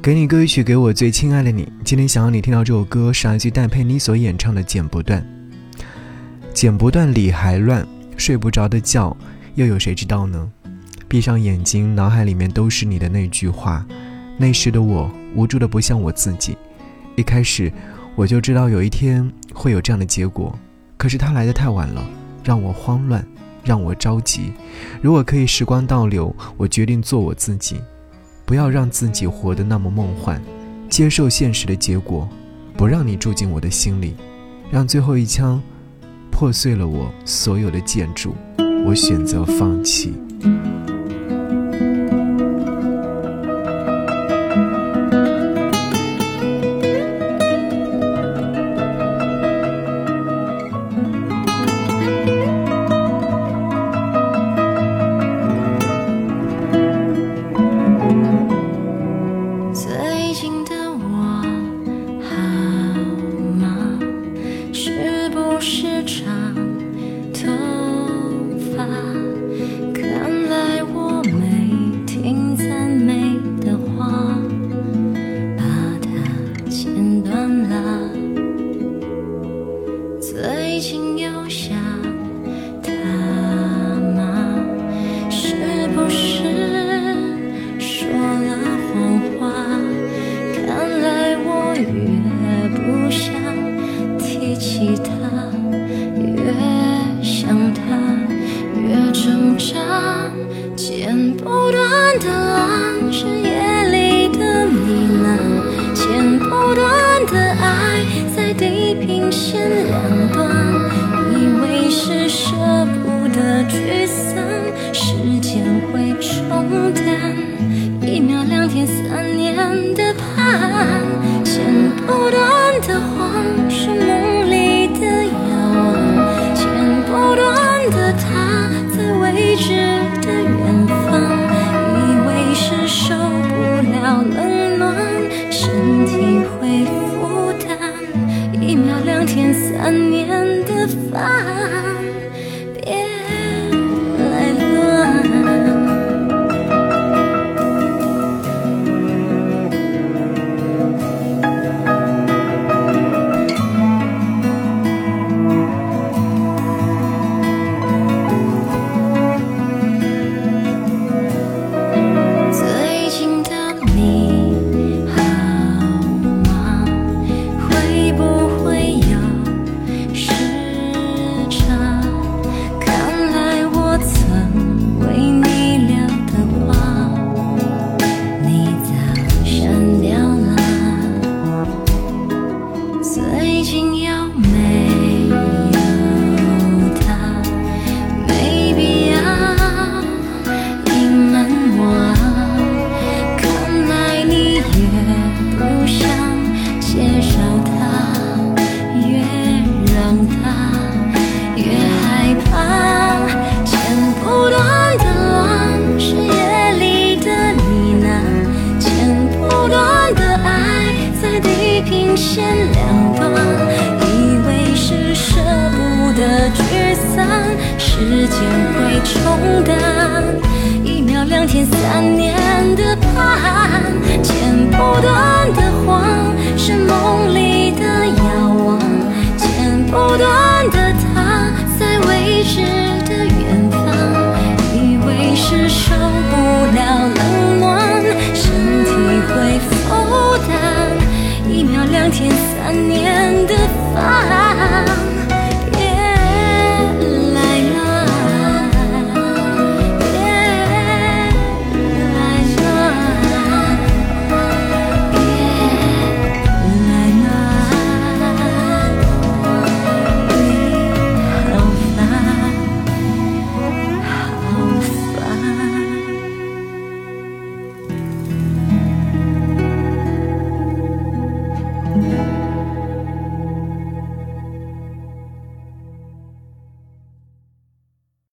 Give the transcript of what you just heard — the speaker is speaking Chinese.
给你歌曲，给我最亲爱的你。今天想要你听到这首歌，是来自戴佩妮所演唱的《剪不断》。剪不断，理还乱，睡不着的觉，又有谁知道呢？闭上眼睛，脑海里面都是你的那句话。那时的我，无助的不像我自己。一开始，我就知道有一天会有这样的结果，可是它来的太晚了，让我慌乱，让我着急。如果可以时光倒流，我决定做我自己。不要让自己活得那么梦幻，接受现实的结果，不让你住进我的心里，让最后一枪破碎了我所有的建筑，我选择放弃。情的我剪不两天、三年的饭最近有没有他？没必要隐瞒我啊。看来你也不想介绍他，越让他越害怕。剪不断的往事，夜里的呢喃，剪不断的爱，在地平线两。时间会冲淡一秒两天三年的盼剪不断的谎是梦